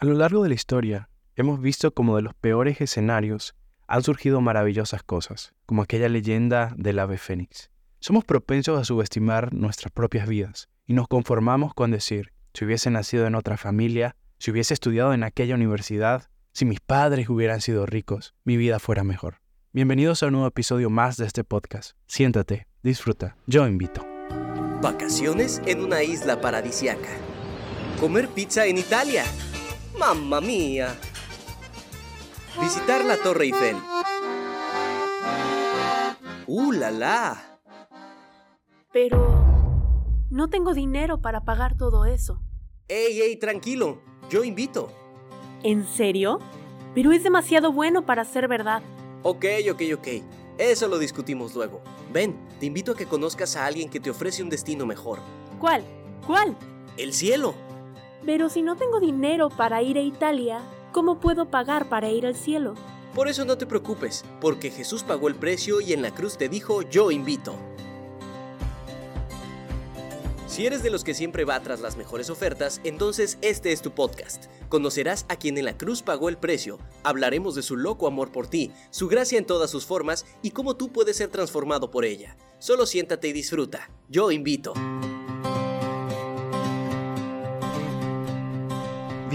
A lo largo de la historia, hemos visto como de los peores escenarios han surgido maravillosas cosas, como aquella leyenda del ave fénix. Somos propensos a subestimar nuestras propias vidas y nos conformamos con decir, si hubiese nacido en otra familia, si hubiese estudiado en aquella universidad, si mis padres hubieran sido ricos, mi vida fuera mejor. Bienvenidos a un nuevo episodio más de este podcast. Siéntate, disfruta, yo invito. Vacaciones en una isla paradisiaca. Comer pizza en Italia ¡Mamma mía! Visitar la Torre Eiffel. ¡Uh, la la! Pero... No tengo dinero para pagar todo eso. ¡Ey, ey, tranquilo! Yo invito. ¿En serio? Pero es demasiado bueno para ser verdad. Ok, ok, ok. Eso lo discutimos luego. Ven, te invito a que conozcas a alguien que te ofrece un destino mejor. ¿Cuál? ¿Cuál? El cielo. Pero si no tengo dinero para ir a Italia, ¿cómo puedo pagar para ir al cielo? Por eso no te preocupes, porque Jesús pagó el precio y en la cruz te dijo, yo invito. Si eres de los que siempre va tras las mejores ofertas, entonces este es tu podcast. Conocerás a quien en la cruz pagó el precio, hablaremos de su loco amor por ti, su gracia en todas sus formas y cómo tú puedes ser transformado por ella. Solo siéntate y disfruta. Yo invito.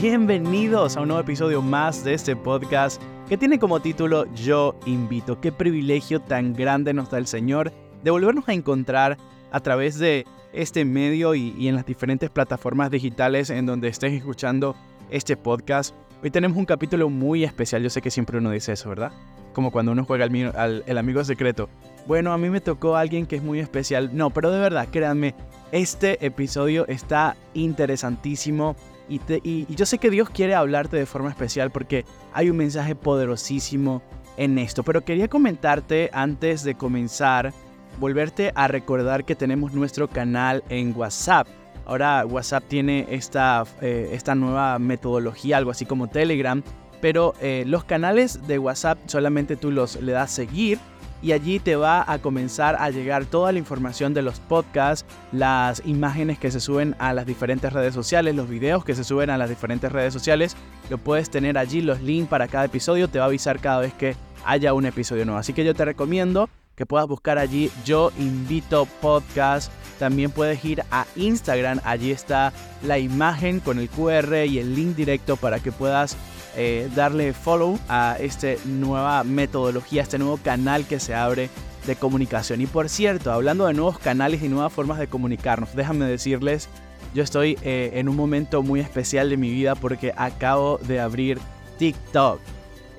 Bienvenidos a un nuevo episodio más de este podcast que tiene como título Yo invito. Qué privilegio tan grande nos da el Señor de volvernos a encontrar a través de este medio y, en las diferentes plataformas digitales en donde estés escuchando este podcast. Hoy tenemos un capítulo muy especial, yo sé que siempre uno dice eso, ¿verdad? Como cuando uno juega al, el amigo secreto. Bueno, a mí me tocó alguien que es muy especial. No, pero de verdad, créanme, este episodio está interesantísimo y, yo sé que Dios quiere hablarte de forma especial porque hay un mensaje poderosísimo en esto. Pero quería comentarte antes de comenzar, volverte a recordar que tenemos nuestro canal en WhatsApp. Ahora WhatsApp tiene esta, eh, nueva metodología, algo así como Telegram, pero eh, los canales de WhatsApp solamente tú los le das seguir y allí te va a comenzar a llegar toda la información de los podcasts, las imágenes que se suben a las diferentes redes sociales, los videos que se suben a las diferentes redes sociales. Lo puedes tener allí, los links para cada episodio, te va a avisar cada vez que haya un episodio nuevo. Así que yo te recomiendo que puedas buscar allí Yo Invito Podcast. También puedes ir a Instagram, allí está la imagen con el QR y el link directo para que puedas eh, darle follow a esta nueva metodología, este nuevo canal que se abre de comunicación. Y por cierto, hablando de nuevos canales y nuevas formas de comunicarnos, déjame decirles, yo estoy eh, en un momento muy especial de mi vida porque acabo de abrir TikTok.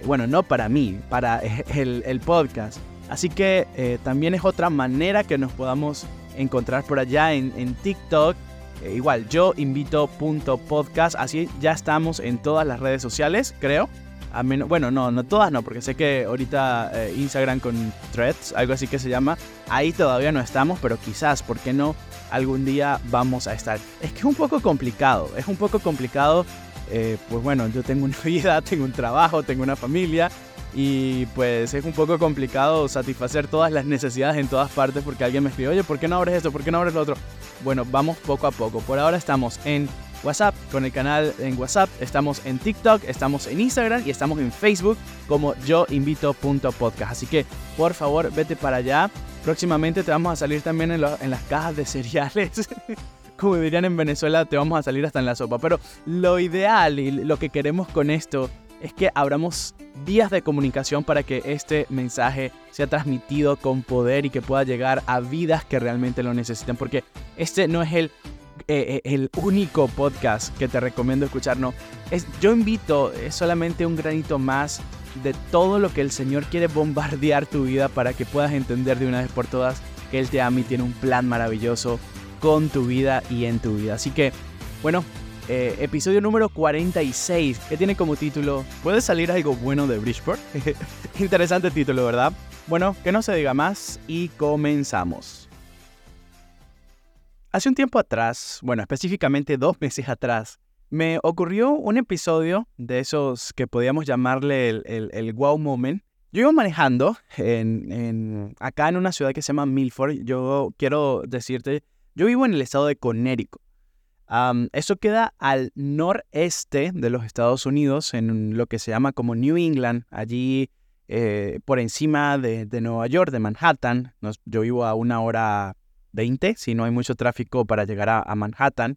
Bueno, no para mí, para el, podcast. Así que eh, también es otra manera que nos podamos encontrar por allá en, en TikTok. Eh, igual, yo invito punto podcast, así ya estamos en todas las redes sociales, creo. A menos, bueno, no, no todas no, porque sé que ahorita eh, Instagram con threads, algo así que se llama, ahí todavía no estamos, pero quizás, ¿por qué no? Algún día vamos a estar. Es que es un poco complicado, es un poco complicado. Eh, pues bueno, yo tengo una vida, tengo un trabajo, tengo una familia y pues es un poco complicado satisfacer todas las necesidades en todas partes porque alguien me escribe, oye, ¿por qué no abres esto? ¿Por qué no abres lo otro? Bueno, vamos poco a poco. Por ahora estamos en WhatsApp, con el canal en WhatsApp, estamos en TikTok, estamos en Instagram y estamos en Facebook como yo invito.podcast. Así que por favor vete para allá. Próximamente te vamos a salir también en, en las cajas de cereales. Como dirían en Venezuela, te vamos a salir hasta en la sopa. Pero lo ideal y lo que queremos con esto es que abramos vías de comunicación para que este mensaje sea transmitido con poder y que pueda llegar a vidas que realmente lo necesitan. Porque este no es el, eh, eh, el único podcast que te recomiendo escuchar, no. Es, yo invito, es solamente un granito más de todo lo que el Señor quiere bombardear tu vida para que puedas entender de una vez por todas que Él te ama y tiene un plan maravilloso con tu vida y en tu vida. Así que, bueno, eh, episodio número 46, que tiene como título ¿Puede salir algo bueno de Bridgeport? Interesante título, ¿verdad? Bueno, que no se diga más y comenzamos. Hace un tiempo atrás, bueno, específicamente dos meses atrás, me ocurrió un episodio de esos que podíamos llamarle el, wow moment. Yo iba manejando en, acá en una ciudad que se llama Milford. Yo quiero decirte, yo vivo en el estado de Connecticut. Eso queda al noreste de los Estados Unidos, en lo que se llama como New England, allí eh, por encima de, Nueva York, de Manhattan. yo vivo a una hora veinte, si no hay mucho tráfico para llegar a, Manhattan.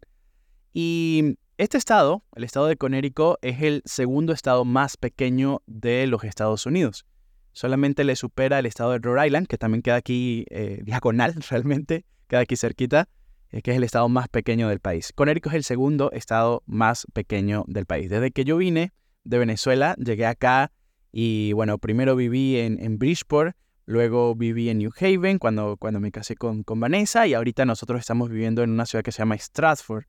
Y este estado, el estado de Connecticut, es el segundo estado más pequeño de los Estados Unidos. Solamente le supera el estado de Rhode Island, que también queda aquí eh, diagonal realmente, queda aquí cerquita, que es el estado más pequeño del país. Connecticut es el segundo estado más pequeño del país. Desde que yo vine de Venezuela, llegué acá y bueno, primero viví en, Bridgeport, luego viví en New Haven cuando, cuando me casé con, con, Vanessa y ahorita nosotros estamos viviendo en una ciudad que se llama Stratford.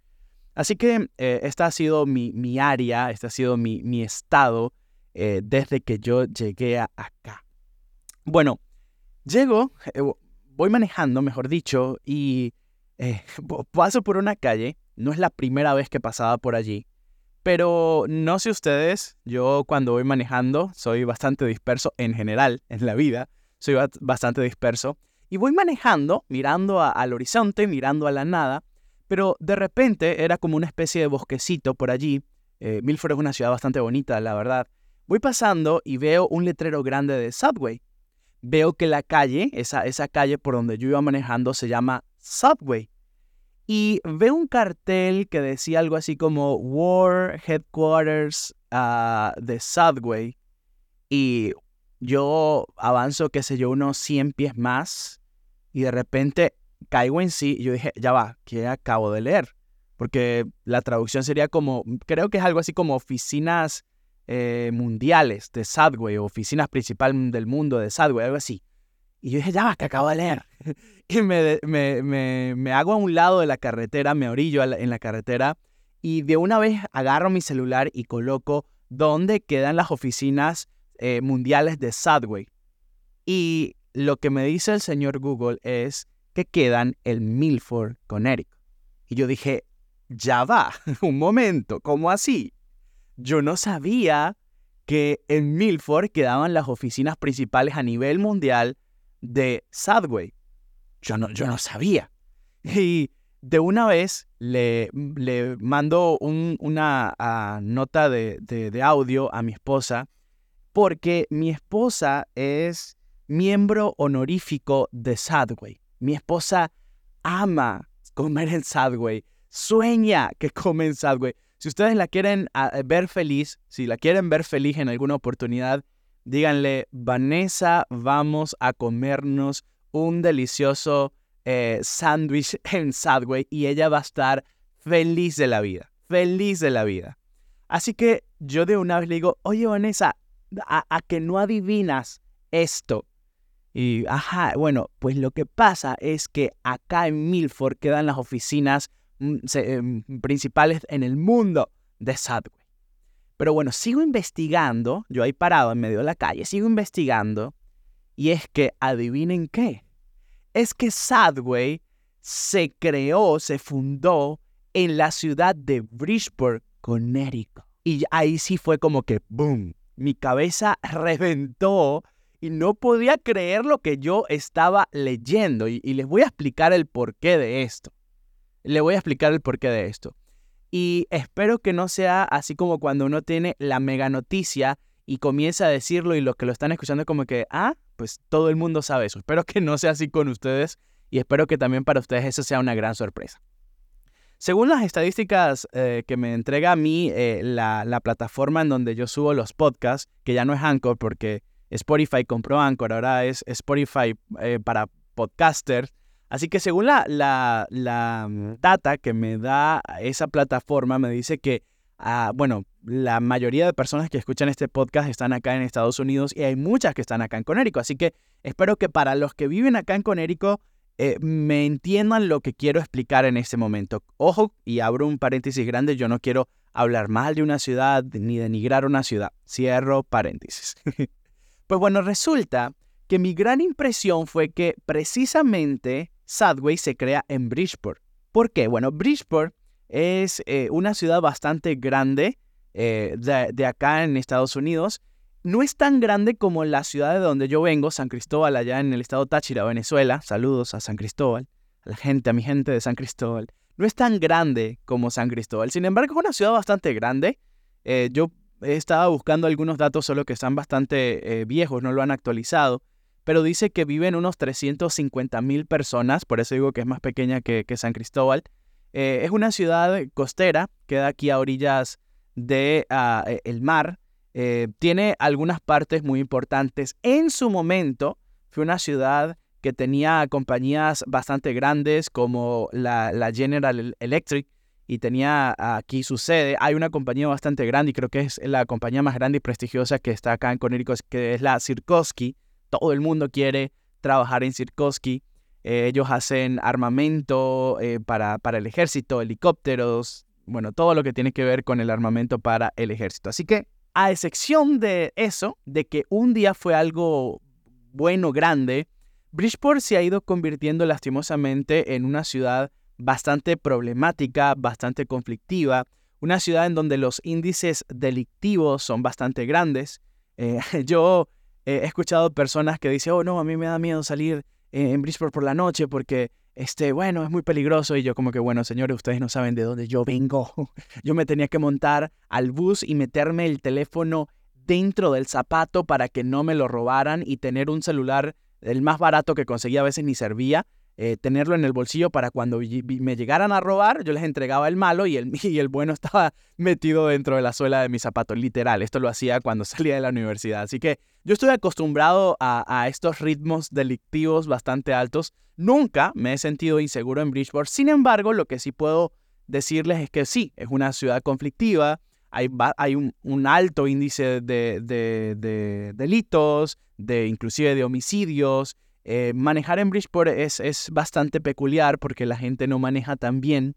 Así que eh, esta ha sido mi, mi, área, este ha sido mi, mi estado eh, desde que yo llegué acá. Bueno, llego, eh, voy manejando, mejor dicho, y paso por una calle, no es la primera vez que pasaba por allí, pero no sé ustedes, yo cuando voy manejando soy bastante disperso en general, en la vida, soy bastante disperso. Y voy manejando, mirando al horizonte, mirando a la nada, pero de repente era como una especie de bosquecito por allí. Eh, Milford es una ciudad bastante bonita, la verdad. Voy pasando y veo un letrero grande de Subway. Veo que la calle, esa, esa calle por donde yo iba manejando, se llama Subway y veo un cartel que decía algo así como War Headquarters uh, de Subway y yo avanzo, qué sé yo, unos 100 pies más y de repente caigo en sí y yo dije, ya va, ¿qué acabo de leer? Porque la traducción sería como, creo que es algo así como oficinas eh, mundiales de Subway oficinas principales del mundo de Subway, algo así. Y yo dije, ya que acabo de leer. y me, me, me, hago a un lado de la carretera, me orillo en la carretera y de una vez agarro mi celular y coloco dónde quedan las oficinas eh, mundiales de Subway. Y lo que me dice el señor Google es que quedan en Milford, Connecticut. Y yo dije, ya va, un momento, ¿cómo así? Yo no sabía que en Milford quedaban las oficinas principales a nivel mundial de Subway. Yo no, yo no sabía. Y de una vez le, le mando una ah, nota de, de, audio a mi esposa porque mi esposa es miembro honorífico de Subway. Mi esposa ama comer en Subway, sueña que come en Subway. Si ustedes la quieren ah, ver feliz, si la quieren ver feliz en alguna oportunidad, díganle, Vanessa, vamos a comernos un delicioso eh, sándwich en Subway y ella va a estar feliz de la vida, feliz de la vida. Así que yo de una vez le digo, oye Vanessa, a, que no adivinas esto. Y, ajá, bueno, pues lo que pasa es que acá en Milford quedan las oficinas mm, em, principales en el mundo de Subway. Pero bueno, sigo investigando, yo ahí parado en medio de la calle, sigo investigando, y es que adivinen qué. Es que Sadway se creó, se fundó en la ciudad de Bridgeport, Connecticut. Y ahí sí fue como que, ¡boom! Mi cabeza reventó y no podía creer lo que yo estaba leyendo. Y, y les voy a explicar el porqué de esto. Le voy a explicar el porqué de esto. Y espero que no sea así como cuando uno tiene la mega noticia y comienza a decirlo y los que lo están escuchando como que, ah, pues todo el mundo sabe eso. Espero que no sea así con ustedes y espero que también para ustedes eso sea una gran sorpresa. Según las estadísticas eh, que me entrega a mí eh, la, plataforma en donde yo subo los podcasts, que ya no es Anchor porque Spotify compró Anchor, ahora es Spotify eh, para podcasters, Así que según la, la, mm, data que me da esa plataforma, me dice que, ah, bueno, la mayoría de personas que escuchan este podcast están acá en Estados Unidos y hay muchas que están acá en Conérico. Así que espero que para los que viven acá en Conérico eh, me entiendan lo que quiero explicar en este momento. Ojo, y abro un paréntesis grande, yo no quiero hablar mal de una ciudad ni denigrar una ciudad. Cierro paréntesis. pues bueno, resulta que mi gran impresión fue que precisamente Subway se crea en Bridgeport. ¿Por qué? Bueno, Bridgeport es eh, una ciudad bastante grande eh, de, acá en Estados Unidos. No es tan grande como la ciudad de donde yo vengo, San Cristóbal, allá en el estado Táchira, Venezuela. Saludos a San Cristóbal, a la gente, a mi gente de San Cristóbal. no es tan grande como San Cristóbal. Sin embargo, es una ciudad bastante grande. Eh, yo estaba buscando algunos datos, solo que están bastante eh, viejos, no lo han actualizado, pero dice que viven unos 350 mil personas, por eso digo que es más pequeña que, San Cristóbal. Eh, es una ciudad costera, queda aquí a orillas del ah, el mar. tiene algunas partes muy importantes. En su momento fue una ciudad que tenía compañías bastante grandes como la, General Electric y tenía aquí su sede. Hay una compañía bastante grande y creo que es la compañía más grande y prestigiosa que está acá en Connecticut, que es la Sirkoski. Todo el mundo quiere trabajar en Sirkoski. Eh, ellos hacen armamento eh, para, para el ejército, helicópteros, bueno, todo lo que tiene que ver con el armamento para el ejército. Así que, a excepción de eso, de que un día fue algo bueno, grande, Bridgeport se ha ido convirtiendo lastimosamente en una ciudad bastante problemática, bastante conflictiva, una ciudad en donde los índices delictivos son bastante grandes. Eh, yo he escuchado personas que dicen, oh no, a mí me da miedo salir en Bridgeport por la noche porque, este, bueno, es muy peligroso. Y yo como que, bueno, señores, ustedes no saben de dónde yo vengo. yo me tenía que montar al bus y meterme el teléfono dentro del zapato para que no me lo robaran y tener un celular el más barato que conseguía a veces ni servía, eh, tenerlo en el bolsillo para cuando me llegaran a robar, yo les entregaba el malo y el, y el bueno estaba metido dentro de la suela de mi zapato, literal. Esto lo hacía cuando salía de la universidad. Así que yo estoy acostumbrado a, estos ritmos delictivos bastante altos. Nunca me he sentido inseguro en Bridgeport. Sin embargo, lo que sí puedo decirles es que sí, es una ciudad conflictiva, hay, un, alto índice de, delitos, de inclusive de homicidios. Eh, manejar en Bridgeport es, es, bastante peculiar porque la gente no maneja tan bien.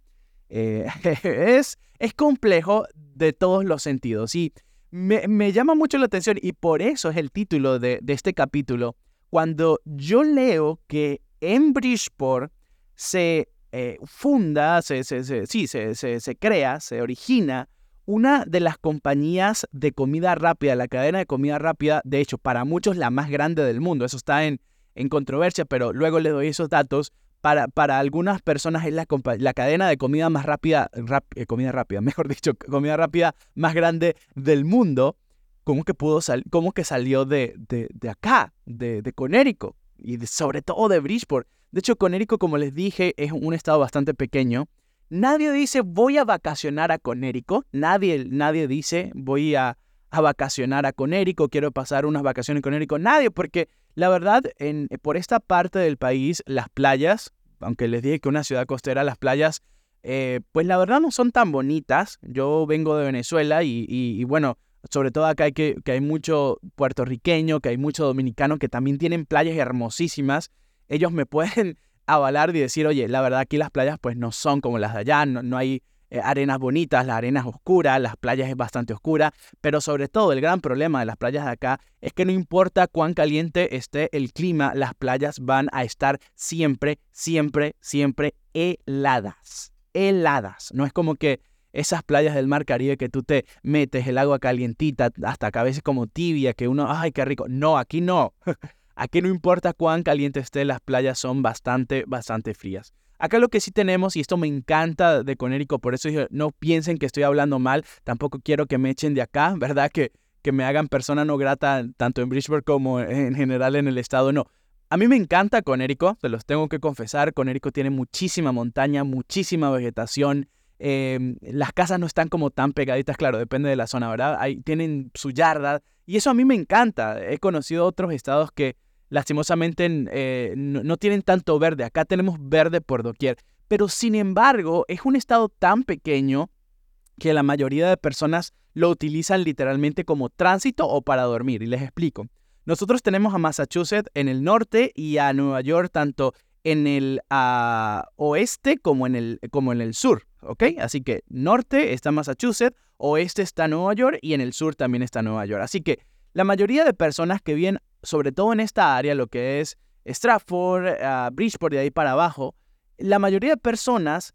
Eh, es, es complejo de todos los sentidos y me, llama mucho la atención y por eso es el título de, este capítulo. Cuando yo leo que en Bridgeport se eh, funda, se, sí, se, se crea, se origina una de las compañías de comida rápida, la cadena de comida rápida, de hecho, para muchos la más grande del mundo, eso está en, en controversia, pero luego les doy esos datos. Para, para algunas personas es la, la cadena de comida más rápida, eh, comida rápida, mejor dicho, comida rápida más grande del mundo. ¿Cómo que, pudo cómo que salió de, de, de acá, de, de Conérico y sobre todo de Bridgeport? De hecho, Conérico, como les dije, es un estado bastante pequeño Nadie dice voy a vacacionar a Conérico. Nadie, nadie dice voy a, vacacionar a Conérico, quiero pasar unas vacaciones en Conérico. Nadie, porque la verdad, en, por esta parte del país, las playas, aunque les dije que una ciudad costera, las playas, eh, pues la verdad no son tan bonitas. Yo vengo de Venezuela y, bueno, sobre todo acá hay que, que hay mucho puertorriqueño, que hay mucho dominicano que también tienen playas hermosísimas. Ellos me pueden avalar y decir, oye, la verdad aquí las playas pues no son como las de allá, no, hay eh, arenas bonitas, la arena es oscura, las playas es bastante oscura, pero sobre todo el gran problema de las playas de acá es que no importa cuán caliente esté el clima, las playas van a estar siempre, siempre, siempre heladas, heladas. No es como que esas playas del mar Caribe que tú te metes el agua calientita hasta que a veces como tibia, que uno, ay, qué rico. No, aquí no. Aquí no importa cuán caliente esté, las playas son bastante, bastante frías. Acá lo que sí tenemos, y esto me encanta de Conérico, por eso no piensen que estoy hablando mal, tampoco quiero que me echen de acá, ¿verdad? Que, que me hagan persona no grata tanto en Bridgeport como en general en el estado, no. A mí me encanta Conérico, se los tengo que confesar, Conérico tiene muchísima montaña, muchísima vegetación, em, las casas no están como tan pegaditas, claro, depende de la zona, ¿verdad? Ahí tienen su yarda, y eso a mí me encanta. He conocido otros estados que lastimosamente eh, no, tienen tanto verde. Acá tenemos verde por doquier. Pero sin embargo, es un estado tan pequeño que la mayoría de personas lo utilizan literalmente como tránsito o para dormir. Y les explico. Nosotros tenemos a Massachusetts en el norte y a Nueva York tanto en el ah, oeste como en el, como en el sur. Así que norte está Massachusetts, oeste está Nueva York y en el sur también está Nueva York. Así que la mayoría de personas que viven, sobre todo en esta área, lo que es Stratford, uh, Bridgeport y ahí para abajo, la mayoría de personas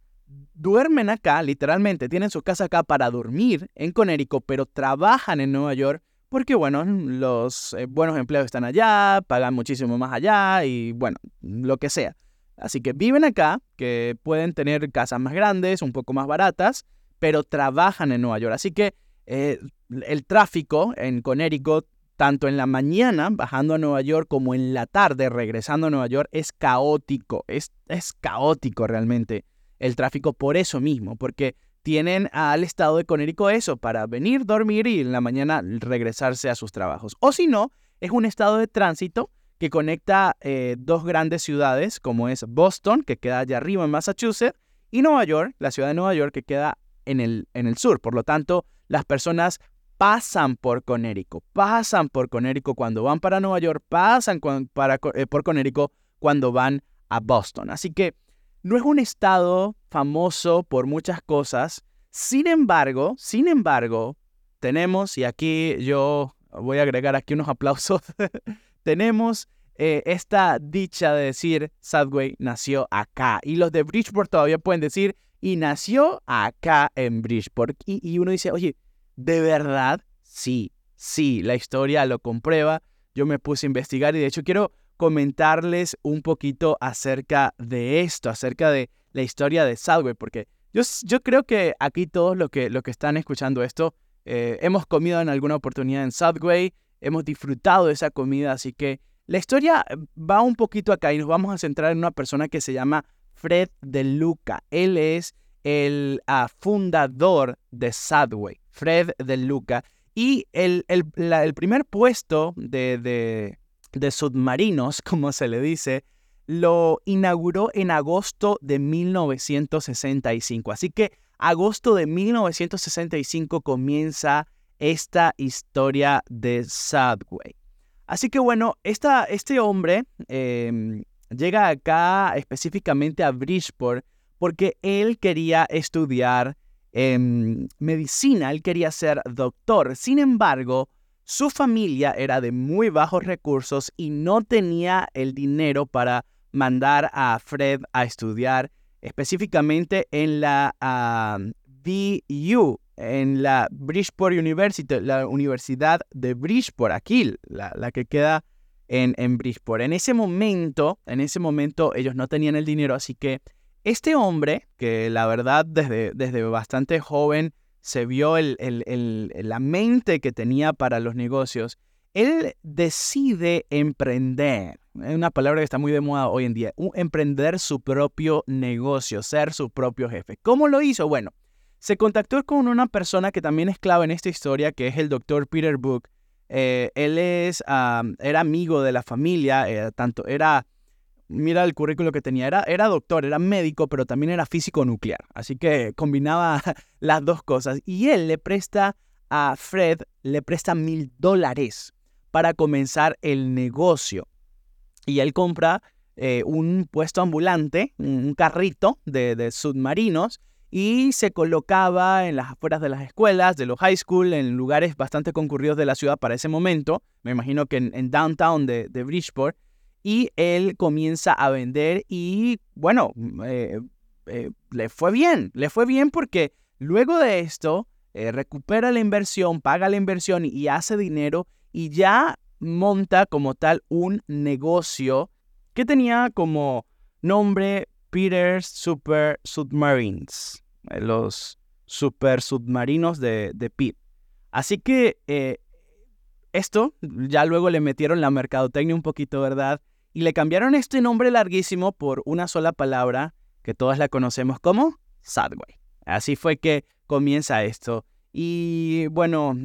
duermen acá, literalmente, tienen su casa acá para dormir en Connecticut, pero trabajan en Nueva York porque, bueno, los eh, buenos empleos están allá, pagan muchísimo más allá y, bueno, lo que sea. Así que viven acá, que pueden tener casas más grandes, un poco más baratas, pero trabajan en Nueva York. Así que eh, el tráfico en Connecticut, tanto en la mañana bajando a Nueva York como en la tarde regresando a Nueva York, es caótico. Es, caótico realmente el tráfico por eso mismo, porque tienen al estado de Connecticut eso, para venir, dormir y en la mañana regresarse a sus trabajos. O si no, es un estado de tránsito que conecta eh, dos grandes ciudades, como es Boston, que queda allá arriba en Massachusetts, y Nueva York, la ciudad de Nueva York, que queda en el, en el sur. Por lo tanto, las personas pasan por Connecticut, pasan por Connecticut cuando van para Nueva York, pasan para, eh, por Connecticut cuando van a Boston. Así que no es un estado famoso por muchas cosas. Sin embargo, sin embargo, tenemos, y aquí yo voy a agregar aquí unos aplausos, tenemos eh, esta dicha de decir Sadway nació acá. Y los de Bridgeport todavía pueden decir, y nació acá en Bridgeport. Y, y uno dice, oye, ¿de verdad? Sí, sí, la historia lo comprueba. Yo me puse a investigar y de hecho quiero comentarles un poquito acerca de esto, acerca de la historia de Subway, porque yo, creo que aquí todos los que, lo que están escuchando esto eh, hemos comido en alguna oportunidad en Subway, hemos disfrutado de esa comida, así que la historia va un poquito acá y nos vamos a centrar en una persona que se llama Fred De Luca. Él es el ah, fundador de Subway, Fred De Luca. Y el, el, el primer puesto de, de submarinos, como se le dice, lo inauguró en agosto de 1965. Así que agosto de 1965 comienza esta historia de Subway. Así que bueno, esta, este hombre em, llega acá específicamente a Bridgeport porque él quería estudiar em, medicina, él quería ser doctor. Sin embargo, su familia era de muy bajos recursos y no tenía el dinero para mandar a Fred a estudiar específicamente en la BU, en la Bridgeport University, la Universidad de Bridgeport, aquí, la, que queda en, en Bridgeport. En ese momento, en ese momento ellos no tenían el dinero, así que este hombre, que la verdad desde, desde bastante joven se vio la mente que tenía para los negocios, él decide emprender. Es una palabra que está muy de moda hoy en día. emprender su propio negocio, ser su propio jefe. ¿Cómo lo hizo? Bueno, se contactó con una persona que también es clave en esta historia, que es el doctor Peter Book. Eh, él es, era amigo de la familia, eh, tanto era mira el currículo que tenía. Era, era doctor, era médico, pero también era físico nuclear. Así que combinaba las dos cosas. Y él le presta a Fred, le presta mil dólares para comenzar el negocio. Y él compra eh, un puesto ambulante, un carrito de, submarinos, y se colocaba en las afueras de las escuelas, de los high school, en lugares bastante concurridos de la ciudad para ese momento. Me imagino que en, downtown de Bridgeport y él comienza a vender y bueno, eh, eh, le fue bien, le fue bien porque luego de esto eh, recupera la inversión, paga la inversión y hace dinero y ya monta como tal un negocio que tenía como nombre Peter's Super Submarines, los super submarinos de, de Pete. Así que esto ya luego le metieron la mercadotecnia un poquito, ¿verdad? Y le cambiaron este nombre larguísimo por una sola palabra que todas la conocemos como Sadway. Así fue que comienza esto. Y bueno,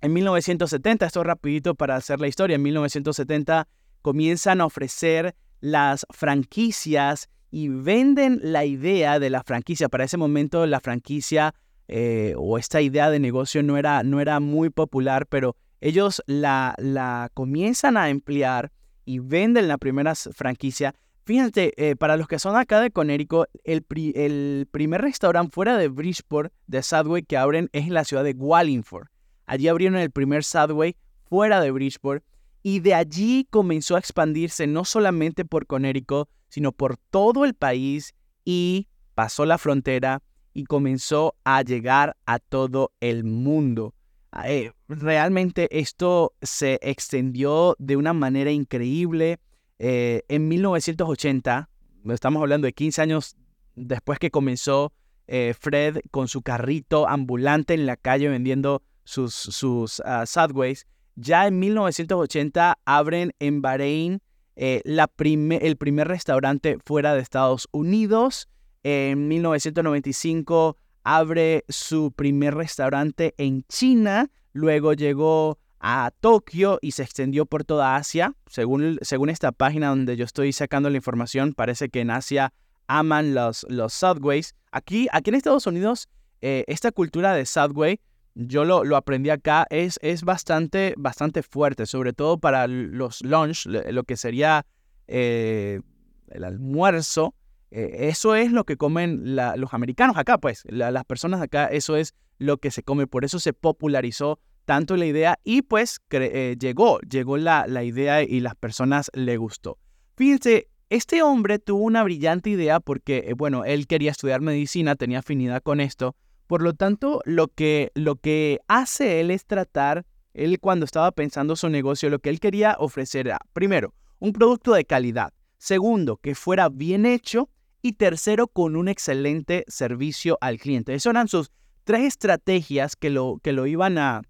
en 1970, esto rapidito para hacer la historia, en 1970 comienzan a ofrecer las franquicias y venden la idea de la franquicia. Para ese momento la franquicia eh, o esta idea de negocio no era, no era muy popular, pero ellos la, la comienzan a emplear y venden la primera franquicia. Fíjate, eh, para los que son acá de Conérico, el, el primer restaurante fuera de Bridgeport de Subway que abren es en la ciudad de Wallingford. Allí abrieron el primer Subway fuera de Bridgeport y de allí comenzó a expandirse no solamente por Conérico, sino por todo el país y pasó la frontera y comenzó a llegar a todo el mundo. Eh, realmente esto se extendió de una manera increíble. Eh, en 1980, estamos hablando de 15 años después que comenzó eh, Fred con su carrito ambulante en la calle vendiendo sus, sus uh, Subways, ya en 1980 abren en Bahrein la el primer restaurante fuera de Estados Unidos. En 1995 abre su primer restaurante en China. Luego llegó a Tokio y se extendió por toda Asia. Según, según esta página donde yo estoy sacando la información, parece que en Asia aman los, los Subways. Aquí, aquí en Estados Unidos, eh, esta cultura de Subway, yo lo, lo, aprendí acá, es, es bastante, bastante fuerte, sobre todo para los lunch, lo que sería eh, el almuerzo. Eh, eso es lo que comen los americanos acá, pues. las personas acá, eso es lo que se come. Por eso se popularizó tanto la idea y pues llegó, llegó la, la idea y las personas le gustó. Fíjense, este hombre tuvo una brillante idea porque, eh, bueno, él quería estudiar medicina, tenía afinidad con esto. Por lo tanto, lo que, lo que hace él es tratar, él cuando estaba pensando su negocio, lo que él quería ofrecer era, primero, un producto de calidad. Segundo, que fuera bien hecho. Y tercero, con un excelente servicio al cliente. Esas eran sus tres estrategias que lo, que lo iban a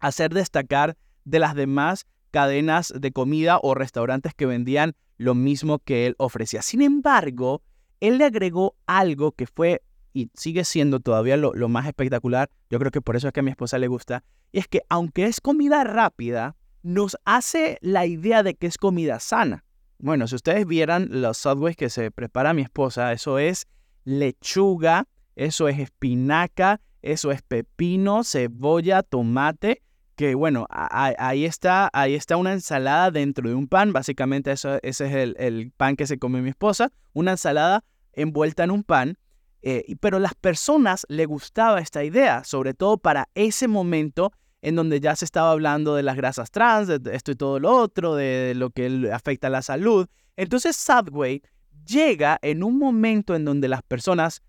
hacer destacar de las demás cadenas de comida o restaurantes que vendían lo mismo que él ofrecía. Sin embargo, él le agregó algo que fue y sigue siendo todavía lo, más espectacular, yo creo que por eso es que a mi esposa le gusta, y es que aunque es comida rápida, nos hace la idea de que es comida sana. Bueno, si ustedes vieran los subways que se prepara mi esposa, eso es lechuga, eso es espinaca, eso es pepino, cebolla, tomate, que bueno, ahí está, ahí está una ensalada dentro de un pan, básicamente eso, ese es el, pan que se come mi esposa, una ensalada envuelta en un pan, eh, pero las personas le gustaba esta idea, sobre todo para ese momento en donde ya se estaba hablando de las grasas trans, de esto y todo lo otro, de lo que afecta a la salud. Entonces Subway llega en un momento en donde las personas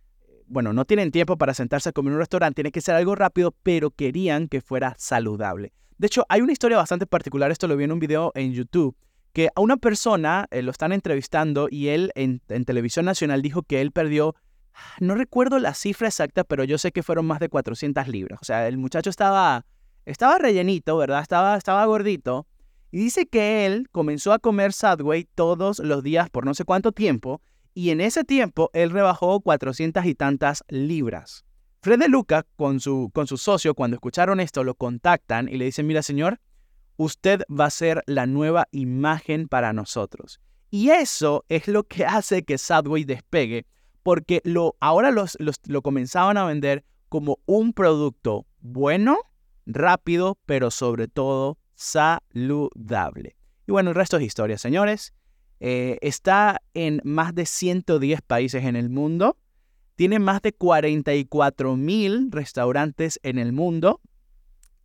bueno, no tienen tiempo para sentarse a comer en un restaurante, tiene que ser algo rápido, pero querían que fuera saludable. De hecho, hay una historia bastante particular, esto lo vi en un video en YouTube, que a una persona eh, lo están entrevistando y él en, televisión nacional dijo que él perdió, no recuerdo la cifra exacta, pero yo sé que fueron más de 400 libras. O sea, el muchacho estaba, estaba rellenito, ¿verdad? Estaba, estaba gordito. Y dice que él comenzó a comer Subway todos los días por no sé cuánto tiempo y en ese tiempo él rebajó 400 y tantas libras. Fred de Luca, con su, con su socio, cuando escucharon esto, lo contactan y le dicen, mira señor, usted va a ser la nueva imagen para nosotros. Y eso es lo que hace que Subway despegue, porque lo, ahora los, lo comenzaban a vender como un producto bueno, rápido, pero sobre todo saludable. Y bueno, el resto es historia, señores. Eh, está en más de 110 países en el mundo. Tiene más de 44 mil restaurantes en el mundo.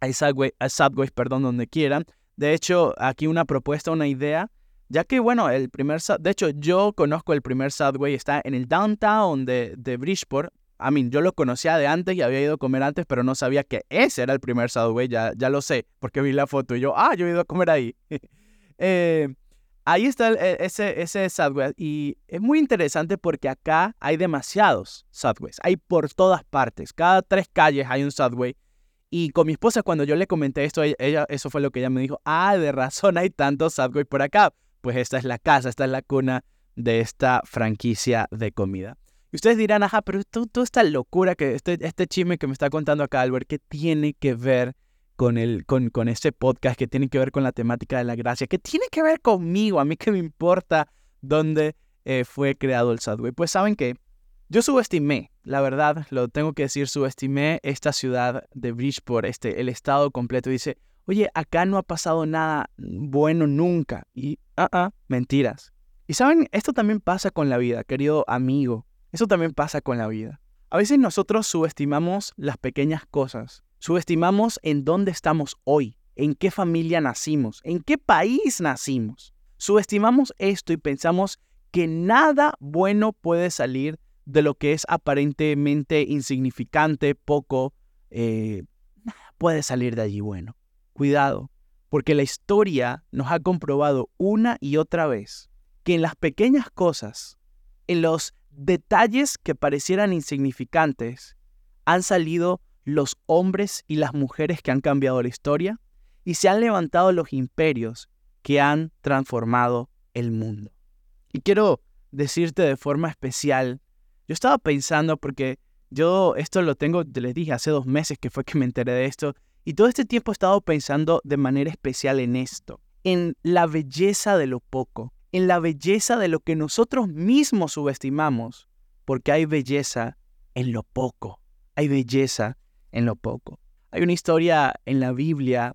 Hay subways, perdón, donde quieran. De hecho, aquí una propuesta, una idea. Ya que, bueno, el primer... De hecho, yo conozco el primer Subway. Está en el downtown de, de Bridgeport. I mean, yo lo conocía de antes y había ido a comer antes, pero no sabía que ese era el primer Subway. Ya, ya lo sé, porque vi la foto y yo, ah, yo he ido a comer ahí. eh, Ahí está e, ese, ese Subway y es muy interesante porque acá hay demasiados Subways, hay por todas partes, cada tres calles hay un Subway. Y con mi esposa cuando yo le comenté esto, ella, eso fue lo que ella me dijo, ah, de razón hay tantos Subway por acá. Pues esta es la casa, esta es la cuna de esta franquicia de comida. Y ustedes dirán, ajá, pero toda esta locura, que este, este chisme que me está contando acá Albert, ¿qué tiene que ver con, el, con, con este podcast que tiene que ver con la temática de la gracia, que tiene que ver conmigo, a mí que me importa dónde eh, fue creado el Subway. Pues saben que yo subestimé, la verdad, lo tengo que decir, subestimé esta ciudad de Bridgeport, este, el estado completo. Dice, oye, acá no ha pasado nada bueno nunca. Y, ah, ah, mentiras. Y saben, esto también pasa con la vida, querido amigo. Eso también pasa con la vida. A veces nosotros subestimamos las pequeñas cosas Subestimamos en dónde estamos hoy, en qué familia nacimos, en qué país nacimos. Subestimamos esto y pensamos que nada bueno puede salir de lo que es aparentemente insignificante, poco, eh, puede salir de allí bueno. Cuidado, porque la historia nos ha comprobado una y otra vez que en las pequeñas cosas en los detalles que parecieran insignificantes, han salido los hombres y las mujeres que han cambiado la historia y se han levantado los imperios que han transformado el mundo. Y quiero decirte de forma especial, yo estaba pensando porque yo esto lo tengo, les dije, hace dos meses que fue que me enteré de esto, y todo este tiempo he estado pensando de manera especial en esto, en la belleza de lo poco, en la belleza de lo que nosotros mismos subestimamos, porque hay belleza en lo poco, hay belleza en lo poco. Hay una historia en la Biblia,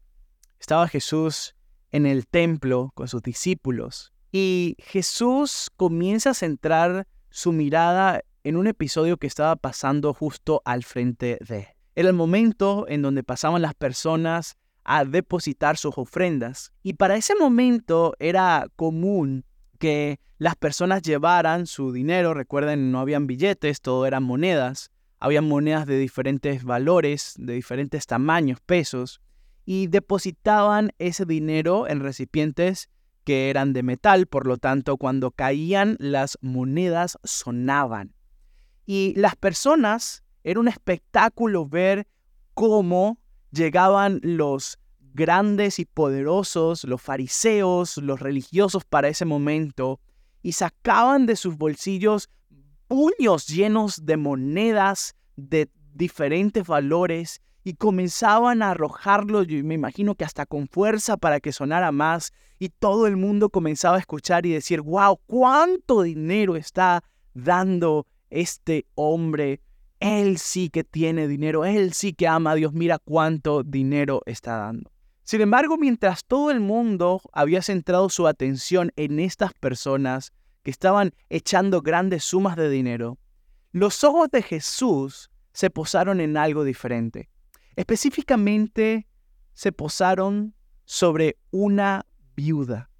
estaba Jesús en el templo con sus discípulos y Jesús comienza a centrar su mirada en un episodio que estaba pasando justo al frente de. Era el momento en donde pasaban las personas a depositar sus ofrendas. Y para ese momento era común que las personas llevaran su dinero, recuerden, no habían billetes, todo eran monedas, había monedas de diferentes valores, de diferentes tamaños, pesos, y depositaban ese dinero en recipientes que eran de metal, por lo tanto cuando caían las monedas sonaban. Y las personas, era un espectáculo ver cómo llegaban los grandes y poderosos, los fariseos, los religiosos para ese momento, y sacaban de sus bolsillos puños llenos de monedas de diferentes valores y comenzaban a arrojarlo, yo me imagino que hasta con fuerza para que sonara más, y todo el mundo comenzaba a escuchar y decir, wow, cuánto dinero está dando este hombre. Él sí que tiene dinero, él sí que ama a Dios, mira cuánto dinero está dando. Sin embargo, mientras todo el mundo había centrado su atención en estas personas que estaban echando grandes sumas de dinero, los ojos de Jesús se posaron en algo diferente. Específicamente se posaron sobre una viuda,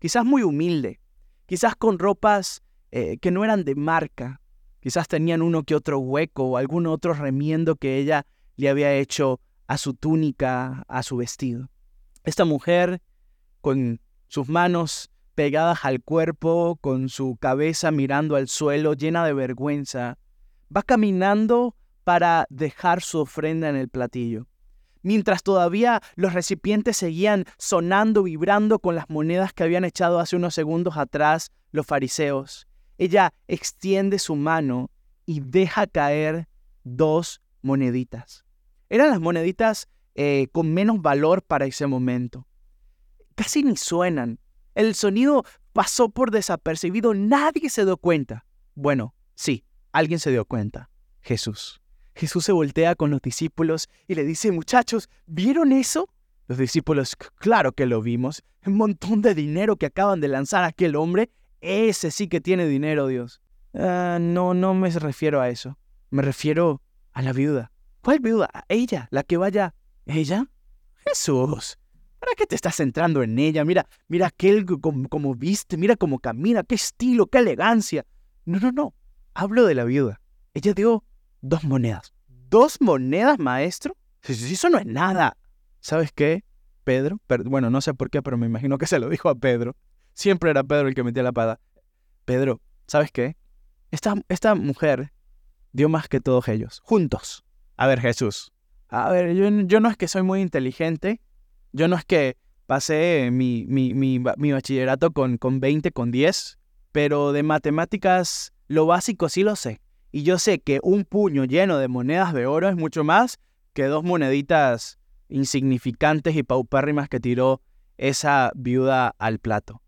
quizás muy humilde, quizás con ropas eh, que no eran de marca, quizás tenían uno que otro hueco o algún otro remiendo que ella le había hecho a su túnica, a su vestido. Esta mujer, con sus manos pegadas al cuerpo, con su cabeza mirando al suelo, llena de vergüenza, va caminando para dejar su ofrenda en el platillo. Mientras todavía los recipientes seguían sonando, vibrando con las monedas que habían echado hace unos segundos atrás los fariseos, ella extiende su mano y deja caer dos moneditas. Eran las moneditas eh, con menos valor para ese momento. Casi ni suenan. El sonido pasó por desapercibido, nadie se dio cuenta. Bueno, sí, alguien se dio cuenta. Jesús. Jesús se voltea con los discípulos y le dice, muchachos, ¿vieron eso? Los discípulos, claro que lo vimos. Un montón de dinero que acaban de lanzar aquel hombre. Ese sí que tiene dinero, Dios. Ah, no, no me refiero a eso. Me refiero a la viuda. ¿Cuál viuda? A ella, la que vaya. ¿Ella? Jesús. ¿Para qué te estás centrando en ella? Mira, mira aquel como, como viste, mira cómo camina, qué estilo, qué elegancia. No, no, no. Hablo de la viuda. Ella dio dos monedas. ¿Dos monedas, maestro? Eso no es nada. ¿Sabes qué, Pedro? bueno, no sé por qué, pero me imagino que se lo dijo a Pedro. Siempre era Pedro el que metía la pada. Pedro, ¿sabes qué? Esta, esta mujer dio más que todos ellos, juntos. A ver, Jesús. A ver, yo, yo no es que soy muy inteligente. Yo no es que pasé mi, mi, mi, mi bachillerato con, con 20, con 10. Pero de matemáticas, lo básico sí lo sé. Y yo sé que un puño lleno de monedas de oro es mucho más que dos moneditas insignificantes y paupérrimas que tiró esa viuda al plato.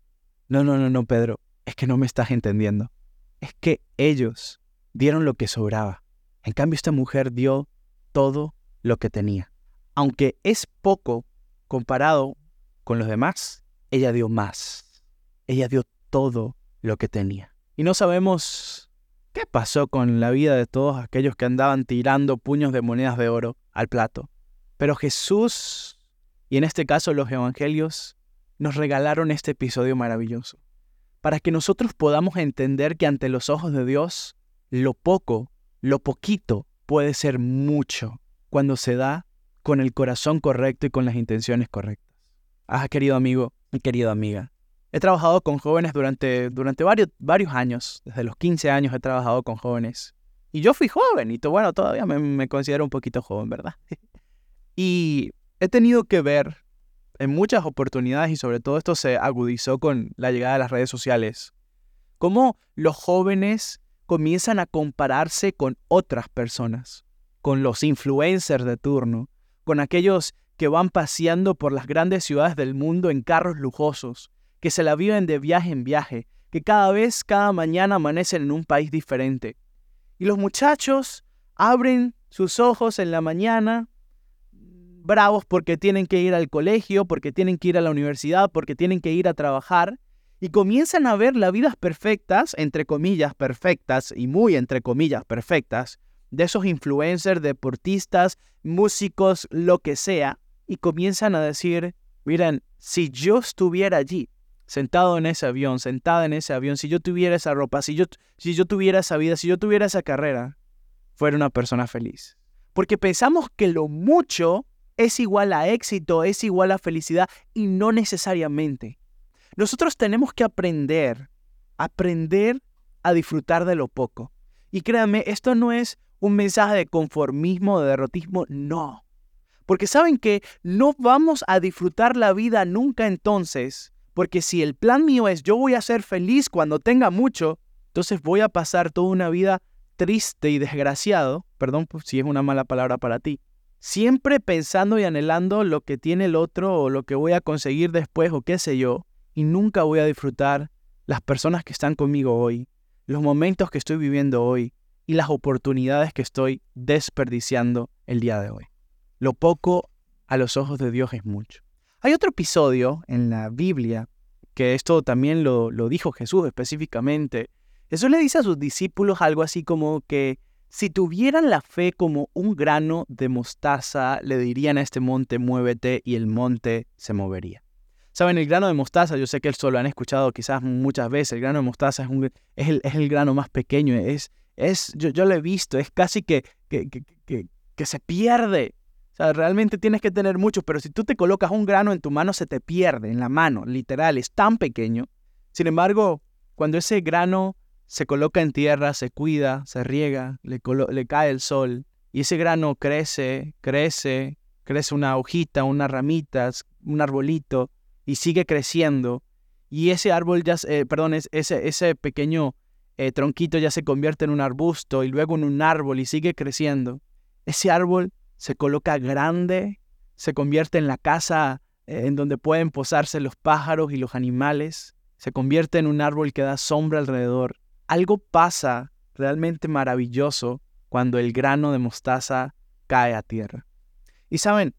No, no, no, no, Pedro, es que no me estás entendiendo. Es que ellos dieron lo que sobraba. En cambio, esta mujer dio todo lo que tenía. Aunque es poco comparado con los demás, ella dio más. Ella dio todo lo que tenía. Y no sabemos ¿Qué pasó con la vida de todos aquellos que andaban tirando puños de monedas de oro al plato? Pero Jesús, y en este caso los evangelios, nos regalaron este episodio maravilloso, para que nosotros podamos entender que ante los ojos de Dios, lo poco, lo poquito, puede ser mucho cuando se da con el corazón correcto y con las intenciones correctas. Ah, querido amigo y querida amiga, He trabajado con jóvenes durante, durante varios, varios años, desde los 15 años he trabajado con jóvenes. Y yo fui joven, y bueno, todavía me, me considero un poquito joven, ¿verdad? y he tenido que ver en muchas oportunidades, y sobre todo esto se agudizó con la llegada de las redes sociales, cómo los jóvenes comienzan a compararse con otras personas, con los influencers de turno, con aquellos que van paseando por las grandes ciudades del mundo en carros lujosos, que se la viven de viaje en viaje, que cada vez, cada mañana amanecen en un país diferente. Y los muchachos abren sus ojos en la mañana, bravos porque tienen que ir al colegio, porque tienen que ir a la universidad, porque tienen que ir a trabajar, y comienzan a ver las vidas perfectas, entre comillas perfectas, y muy entre comillas perfectas, de esos influencers, deportistas, músicos, lo que sea, y comienzan a decir, miren, si yo estuviera allí, sentado en ese avión, sentada en ese avión, si yo tuviera esa ropa, si yo, si yo tuviera esa vida, si yo tuviera esa carrera, fuera una persona feliz. Porque pensamos que lo mucho es igual a éxito, es igual a felicidad y no necesariamente. Nosotros tenemos que aprender, aprender a disfrutar de lo poco. Y créanme, esto no es un mensaje de conformismo, de derrotismo, no. Porque saben que no vamos a disfrutar la vida nunca entonces, porque si el plan mío es yo voy a ser feliz cuando tenga mucho, entonces voy a pasar toda una vida triste y desgraciado, perdón si es una mala palabra para ti, siempre pensando y anhelando lo que tiene el otro o lo que voy a conseguir después o qué sé yo, y nunca voy a disfrutar las personas que están conmigo hoy, los momentos que estoy viviendo hoy y las oportunidades que estoy desperdiciando el día de hoy. Lo poco a los ojos de Dios es mucho. Hay otro episodio en la Biblia que esto también lo, lo dijo Jesús específicamente. Jesús le dice a sus discípulos algo así como que si tuvieran la fe como un grano de mostaza, le dirían a este monte, muévete, y el monte se movería. Saben, el grano de mostaza, yo sé que esto lo han escuchado quizás muchas veces, el grano de mostaza es, el, es el, grano más pequeño, es, es yo, yo, lo he visto, es casi que, que, que, que se pierde. O sea, realmente tienes que tener mucho, pero si tú te colocas un grano en tu mano, se te pierde en la mano, literal, es tan pequeño. Sin embargo, cuando ese grano se coloca en tierra, se cuida, se riega, le, cae el sol, y ese grano crece, crece, crece una hojita, unas ramitas, un arbolito, y sigue creciendo. Y ese árbol ya, eh, perdón, ese, ese pequeño eh, tronquito ya se convierte en un arbusto y luego en un árbol y sigue creciendo. Ese árbol se coloca grande, se convierte en la casa eh, en donde pueden posarse los pájaros y los animales, se convierte en un árbol que da sombra alrededor. Algo pasa realmente maravilloso cuando el grano de mostaza cae a tierra. Y saben,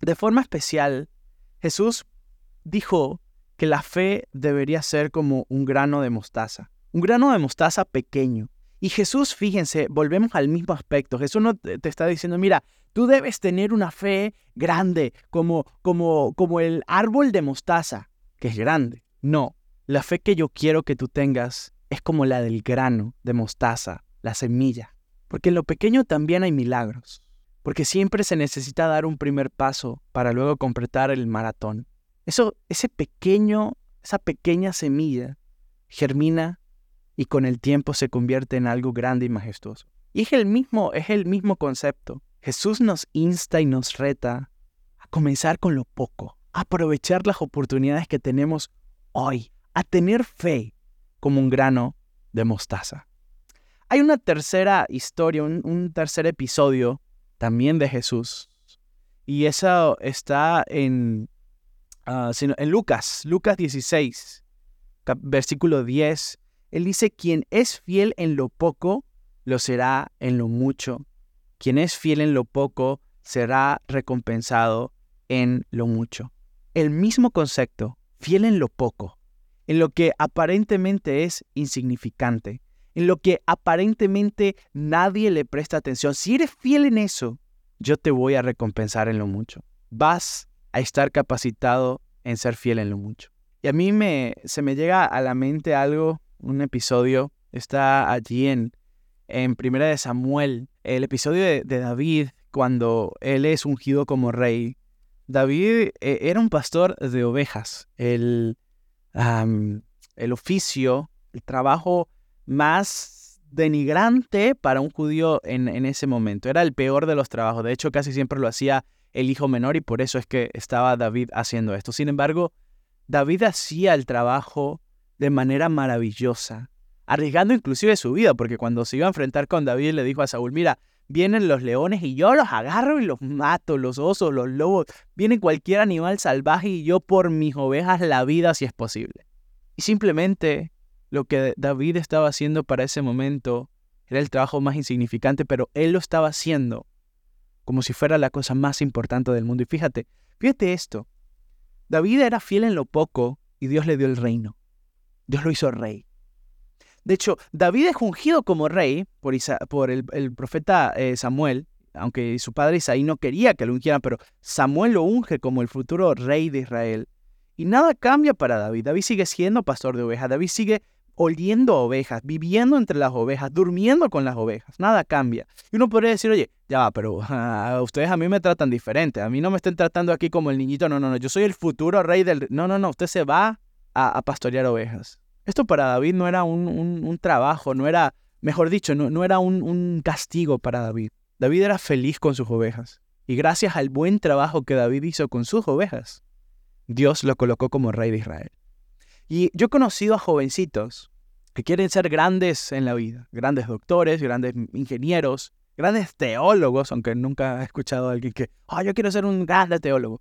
de forma especial, Jesús dijo que la fe debería ser como un grano de mostaza, un grano de mostaza pequeño. Y Jesús, fíjense, volvemos al mismo aspecto. Jesús no te está diciendo, mira, tú debes tener una fe grande, como, como, como el árbol de mostaza, que es grande. No, la fe que yo quiero que tú tengas es como la del grano de mostaza, la semilla. Porque en lo pequeño también hay milagros. Porque siempre se necesita dar un primer paso para luego completar el maratón. Eso, ese pequeño, esa pequeña semilla germina y con el tiempo se convierte en algo grande y majestuoso. Y es el mismo, es el mismo concepto. Jesús nos insta y nos reta a comenzar con lo poco, a aprovechar las oportunidades que tenemos hoy, a tener fe como un grano de mostaza. Hay una tercera historia, un, tercer episodio también de Jesús. Y eso está en sino en Lucas, Lucas 16, versículo 10, él dice, quien es fiel en lo poco, lo será en lo mucho. Quien es fiel en lo poco, será recompensado en lo mucho. El mismo concepto, fiel en lo poco, en lo que aparentemente es insignificante, en lo que aparentemente nadie le presta atención. Si eres fiel en eso, yo te voy a recompensar en lo mucho. Vas a estar capacitado en ser fiel en lo mucho. Y a mí me, se me llega a la mente algo, un episodio, está allí en, en Primera de Samuel, el episodio de, David, cuando él es ungido como rey. David eh, era un pastor de ovejas. Él el oficio, el trabajo más denigrante para un judío en, en ese momento. Era el peor de los trabajos. De hecho, casi siempre lo hacía el hijo menor y por eso es que estaba David haciendo esto. Sin embargo, David hacía el trabajo de manera maravillosa, arriesgando inclusive su vida, porque cuando se iba a enfrentar con David le dijo a Saúl, mira, vienen los leones y yo los agarro y los mato, los osos, los lobos, viene cualquier animal salvaje y yo por mis ovejas la vida si es posible. Y simplemente lo que David estaba haciendo para ese momento era el trabajo más insignificante, pero él lo estaba haciendo como si fuera la cosa más importante del mundo. Y fíjate, fíjate esto. David era fiel en lo poco y Dios le dio el reino. Dios lo hizo rey. De hecho, David es ungido como rey por, por el, profeta eh, Samuel, aunque su padre Isaí no quería que lo ungieran, pero Samuel lo unge como el futuro rey de Israel. Y nada cambia para David. David sigue siendo pastor de ovejas. David sigue oliendo ovejas, viviendo entre las ovejas, durmiendo con las ovejas. Nada cambia. Y uno podría decir, oye, ya va, pero ustedes a mí me tratan diferente. A mí no me estén tratando aquí como el niñito. No, no, no. Yo soy el futuro rey del... No, no, no. Usted se va a, pastorear ovejas. Esto para David no era un, trabajo, no era, mejor dicho, no, no era un, un castigo para David. David era feliz con sus ovejas. Y gracias al buen trabajo que David hizo con sus ovejas, Dios lo colocó como rey de Israel. Y yo he conocido a jovencitos que quieren ser grandes en la vida, grandes doctores, grandes ingenieros, grandes teólogos, aunque nunca he escuchado a alguien que, ah, yo quiero ser un grande teólogo.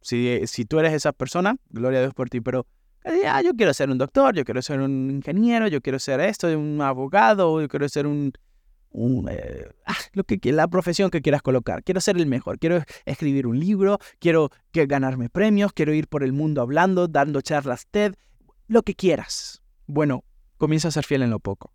Si, si tú eres esa persona, gloria a Dios por ti, pero ah, yo quiero ser un doctor, yo quiero ser un ingeniero, yo quiero ser esto, un abogado, yo quiero ser un, un eh, ah, lo que la profesión que quieras colocar. Quiero ser el mejor, quiero escribir un libro, quiero ganarme premios, quiero ir por el mundo hablando, dando charlas TED, lo que quieras. Bueno, comienza a ser fiel en lo poco.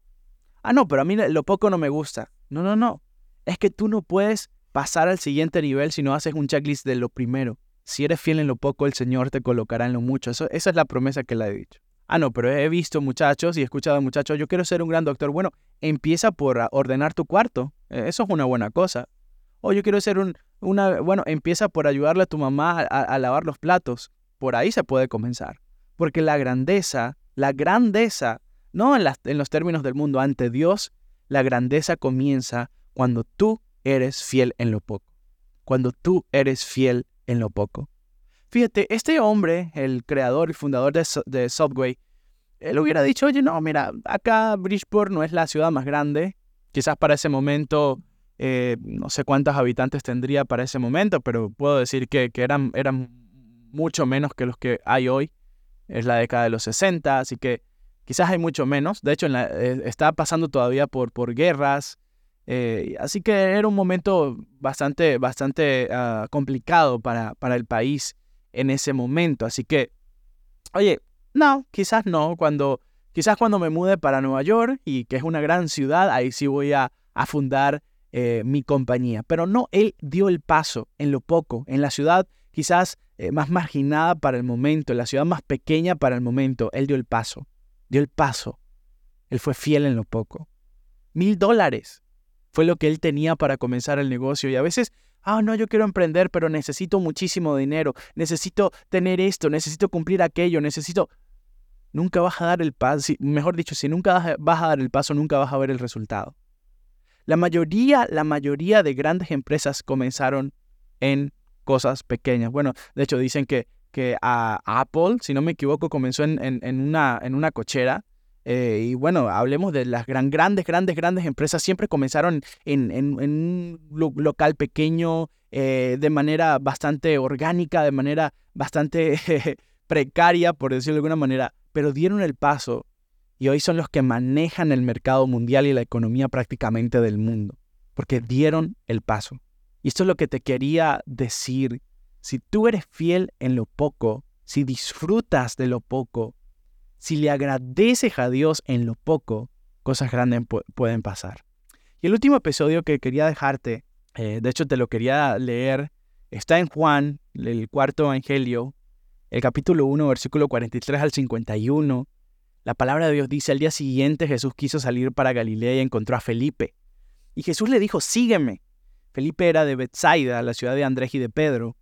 Ah, no, pero a mí lo poco no me gusta. No, no, no. Es que tú no puedes pasar al siguiente nivel si no haces un checklist de lo primero. Si eres fiel en lo poco, el Señor te colocará en lo mucho. Eso, esa es la promesa que le he dicho. Ah, no, pero he visto muchachos y he escuchado muchachos, yo quiero ser un gran doctor. Bueno, empieza por ordenar tu cuarto. E, eso es una buena cosa. O yo quiero ser un, una, bueno, empieza por ayudarle a tu mamá a lavar los platos. Por ahí se puede comenzar. Porque la grandeza, la grandeza no en, en los términos del mundo, ante Dios, la grandeza comienza cuando tú eres fiel en lo poco. Cuando tú eres fiel en lo poco. Fíjate, este hombre, el creador y fundador de, Subway, él hubiera dicho, oye, no, mira, acá Bridgeport no es la ciudad más grande. Quizás para ese momento, eh, no sé cuántos habitantes tendría para ese momento, pero puedo decir que, eran, mucho menos que los que hay hoy. Es la década de los 60, así que Quizás hay mucho menos. De hecho, eh, está pasando todavía por guerras. Eh, así que era un momento bastante, bastante ah, complicado para, para el país en ese momento. Así que, oye, no, quizás no. Cuando, quizás cuando me mude para Nueva York y que es una gran ciudad, ahí sí voy a, fundar eh, mi compañía. Pero no, él dio el paso en lo poco, en la ciudad quizás más marginada para el momento, en la ciudad más pequeña para el momento, él dio el paso dio el paso. Él fue fiel en lo poco. Mil dólares fue lo que él tenía para comenzar el negocio. Y a veces, ah, no, yo quiero emprender, pero necesito muchísimo dinero, necesito tener esto, necesito cumplir aquello, necesito... Nunca vas a dar el paso, mejor dicho, si nunca vas a dar el paso, nunca vas a ver el resultado. La mayoría, la mayoría de grandes empresas comenzaron en cosas pequeñas. Bueno, de hecho dicen que que a Apple, si no me equivoco, comenzó en, una, en una cochera. Eh, y bueno, hablemos de las gran, grandes, grandes, grandes empresas. Siempre comenzaron en, un local pequeño, eh, de manera bastante orgánica, de manera bastante precaria, por decirlo de alguna manera, pero dieron el paso y hoy son los que manejan el mercado mundial y la economía prácticamente del mundo, porque dieron el paso. Y esto es lo que te quería decir si tú eres fiel en lo poco, si disfrutas de lo poco, si le agradeces a Dios en lo poco, cosas grandes pueden pasar. Y el último episodio que quería dejarte, eh, de hecho te lo quería leer, está en Juan, el cuarto evangelio, el capítulo 1, versículo 43 al 51. La palabra de Dios dice, al día siguiente Jesús quiso salir para Galilea y encontró a Felipe. Y Jesús le dijo, sígueme. Felipe era de Bethsaida, la ciudad de Andrés y de Pedro.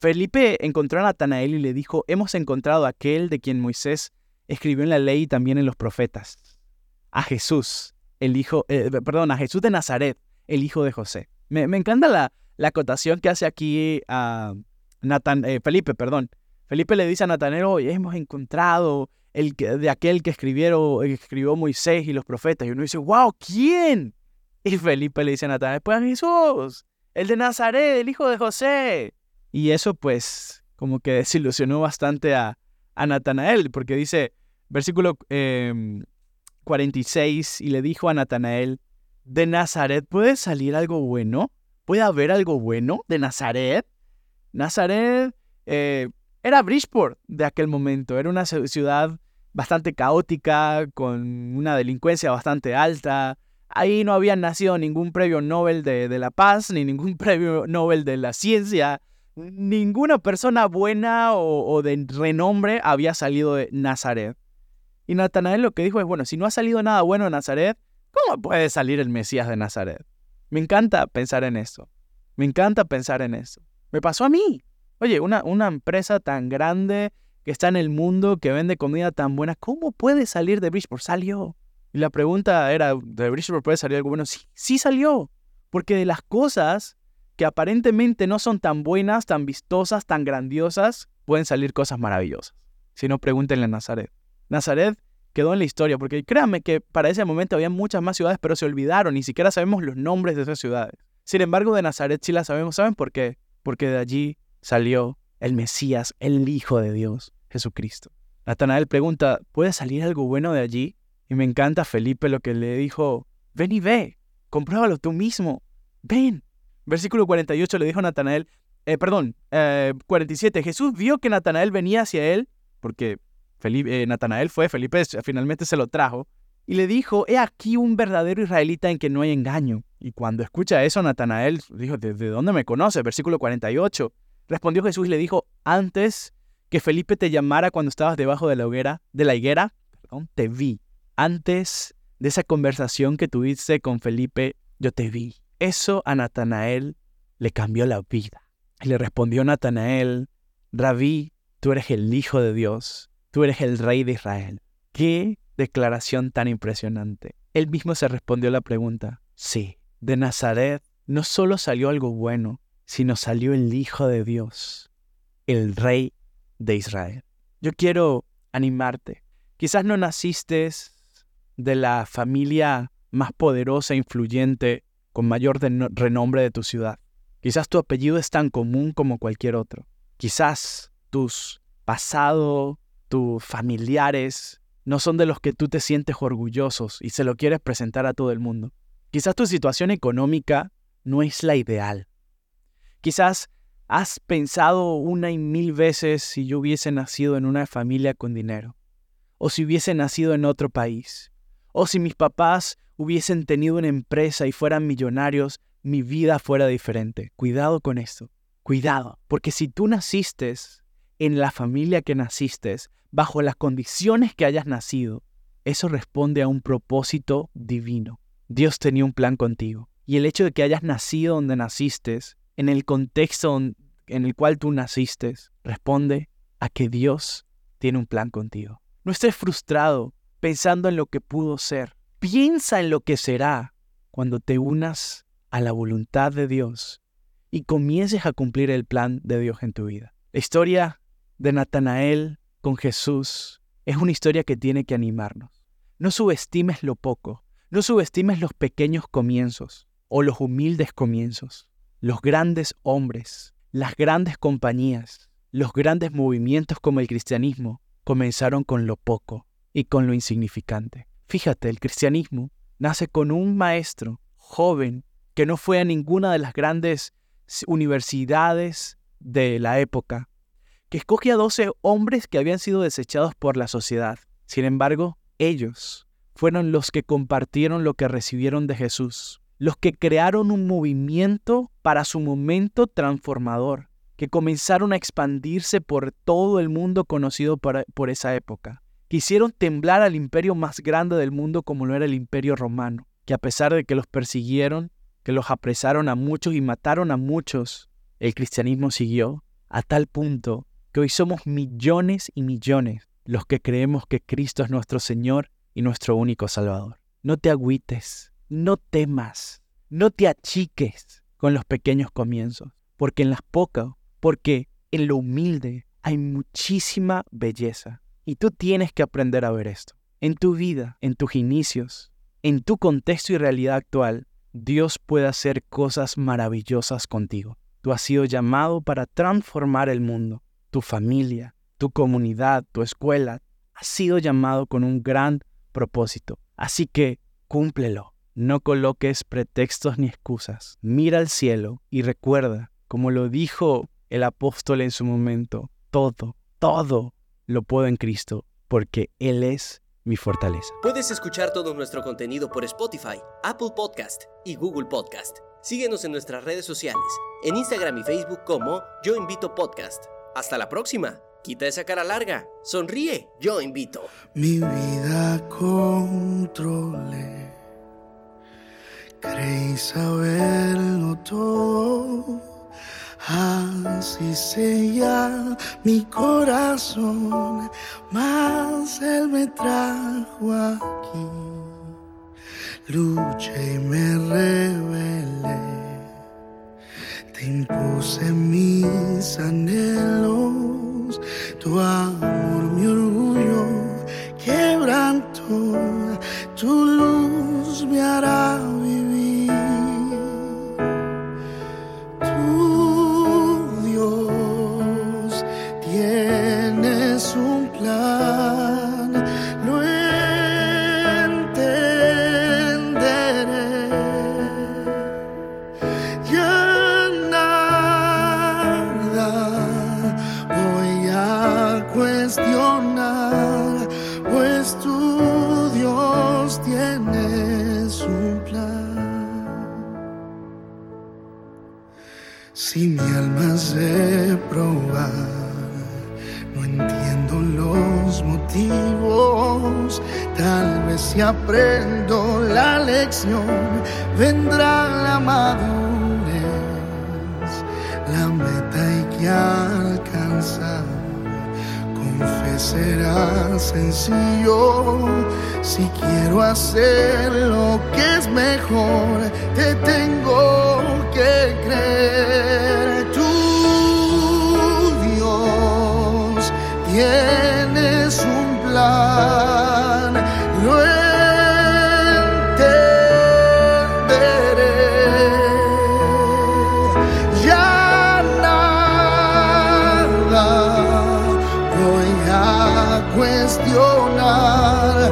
Felipe encontró a Natanael y le dijo, hemos encontrado a aquel de quien Moisés escribió en la ley y también en los profetas, a Jesús, el hijo, eh, perdón, a Jesús de Nazaret, el hijo de José. Me, encanta la, la, acotación que hace aquí a Nathan, eh, Felipe, perdón. Felipe le dice a Natanael, hoy hemos encontrado el de aquel que escribieron, escribió Moisés y los profetas. Y uno dice, wow, ¿quién? Y Felipe le dice a Natanael, pues Jesús, el de Nazaret, el hijo de José. Y eso pues como que desilusionó bastante a, a Natanael, porque dice, versículo 46, em, y le dijo a Natanael, ¿de Nazaret puede salir algo bueno? ¿Puede haber algo bueno de Nazaret? Nazaret eh, era Bridgeport de aquel momento, era una ciudad bastante caótica, con una delincuencia bastante alta. Ahí no había nacido ningún premio Nobel de, de la Paz, ni ningún premio Nobel de la Ciencia. Ninguna persona buena o, de renombre había salido de Nazaret. Y Natanael lo que dijo es, bueno, si no ha salido nada bueno de Nazaret, ¿cómo puede salir el Mesías de Nazaret? Me encanta pensar en eso. Me encanta pensar en eso. Me pasó a mí. Oye, una, una empresa tan grande que está en el mundo, que vende comida tan buena, ¿cómo puede salir de Bridgeport? Salió. Y la pregunta era, ¿de Bridgeport puede salir algo bueno? Sí, sí salió. Porque de las cosas que aparentemente no son tan buenas, tan vistosas, tan grandiosas, pueden salir cosas maravillosas. Si no, pregúntenle a Nazaret. Nazaret quedó en la historia, porque créanme que para ese momento había muchas más ciudades, pero se olvidaron, ni siquiera sabemos los nombres de esas ciudades. Sin embargo, de Nazaret sí las sabemos. ¿Saben por qué? Porque de allí salió el Mesías, el Hijo de Dios, Jesucristo. Natanael pregunta, ¿puede salir algo bueno de allí? Y me encanta Felipe lo que le dijo, ven y ve, compruébalo tú mismo, ven. Versículo 48 le dijo a Natanael, eh, perdón, 47, eh, Jesús vio que Natanael venía hacia él, porque eh, Natanael fue, Felipe finalmente se lo trajo, y le dijo, he aquí un verdadero israelita en que no hay engaño. Y cuando escucha eso, Natanael dijo, ¿de, dónde me conoce? Versículo 48. Respondió Jesús y le dijo, antes que Felipe te llamara cuando estabas debajo de la hoguera, de la higuera, perdón, te vi. Antes de esa conversación que tuviste con Felipe, yo te vi. Eso a Natanael le cambió la vida. Y le respondió Natanael, Rabí, tú eres el Hijo de Dios, tú eres el Rey de Israel. Qué declaración tan impresionante. Él mismo se respondió la pregunta, sí, de Nazaret no solo salió algo bueno, sino salió el Hijo de Dios, el Rey de Israel. Yo quiero animarte. Quizás no naciste de la familia más poderosa e influyente con mayor renombre de tu ciudad. Quizás tu apellido es tan común como cualquier otro. Quizás tus pasado, tus familiares no son de los que tú te sientes orgullosos y se lo quieres presentar a todo el mundo. Quizás tu situación económica no es la ideal. Quizás has pensado una y mil veces si yo hubiese nacido en una familia con dinero, o si hubiese nacido en otro país, o si mis papás hubiesen tenido una empresa y fueran millonarios, mi vida fuera diferente. Cuidado con esto. Cuidado, porque si tú naciste en la familia que naciste, bajo las condiciones que hayas nacido, eso responde a un propósito divino. Dios tenía un plan contigo. Y el hecho de que hayas nacido donde naciste, en el contexto en el cual tú naciste, responde a que Dios tiene un plan contigo. No estés frustrado pensando en lo que pudo ser. Piensa en lo que será cuando te unas a la voluntad de Dios y comiences a cumplir el plan de Dios en tu vida. La historia de Natanael con Jesús es una historia que tiene que animarnos. No subestimes lo poco, no subestimes los pequeños comienzos o los humildes comienzos, los grandes hombres, las grandes compañías, los grandes movimientos como el cristianismo comenzaron con lo poco y con lo insignificante. Fíjate, el cristianismo nace con un maestro joven que no fue a ninguna de las grandes universidades de la época, que escoge a 12 hombres que habían sido desechados por la sociedad. Sin embargo, ellos fueron los que compartieron lo que recibieron de Jesús, los que crearon un movimiento para su momento transformador, que comenzaron a expandirse por todo el mundo conocido por, por esa época hicieron temblar al imperio más grande del mundo como lo era el imperio romano, que a pesar de que los persiguieron, que los apresaron a muchos y mataron a muchos, el cristianismo siguió a tal punto que hoy somos millones y millones los que creemos que Cristo es nuestro Señor y nuestro único Salvador. No te agüites, no temas, no te achiques con los pequeños comienzos, porque en las pocas, porque en lo humilde hay muchísima belleza. Y tú tienes que aprender a ver esto. En tu vida, en tus inicios, en tu contexto y realidad actual, Dios puede hacer cosas maravillosas contigo. Tú has sido llamado para transformar el mundo, tu familia, tu comunidad, tu escuela. Has sido llamado con un gran propósito. Así que cúmplelo. No coloques pretextos ni excusas. Mira al cielo y recuerda, como lo dijo el apóstol en su momento, todo, todo lo puedo en Cristo, porque Él es mi fortaleza. Puedes escuchar todo nuestro contenido por Spotify, Apple Podcast y Google Podcast. Síguenos en nuestras redes sociales, en Instagram y Facebook como Yo Invito Podcast. Hasta la próxima. Quita esa cara larga. Sonríe. Yo invito. Mi vida controlé. Creí saberlo todo. Así sella mi corazón, mas Él me trajo aquí. Luché y me rebelé. Te impuse mis anhelos, tu amor, mi orgullo, quebranto, tu cuestionar,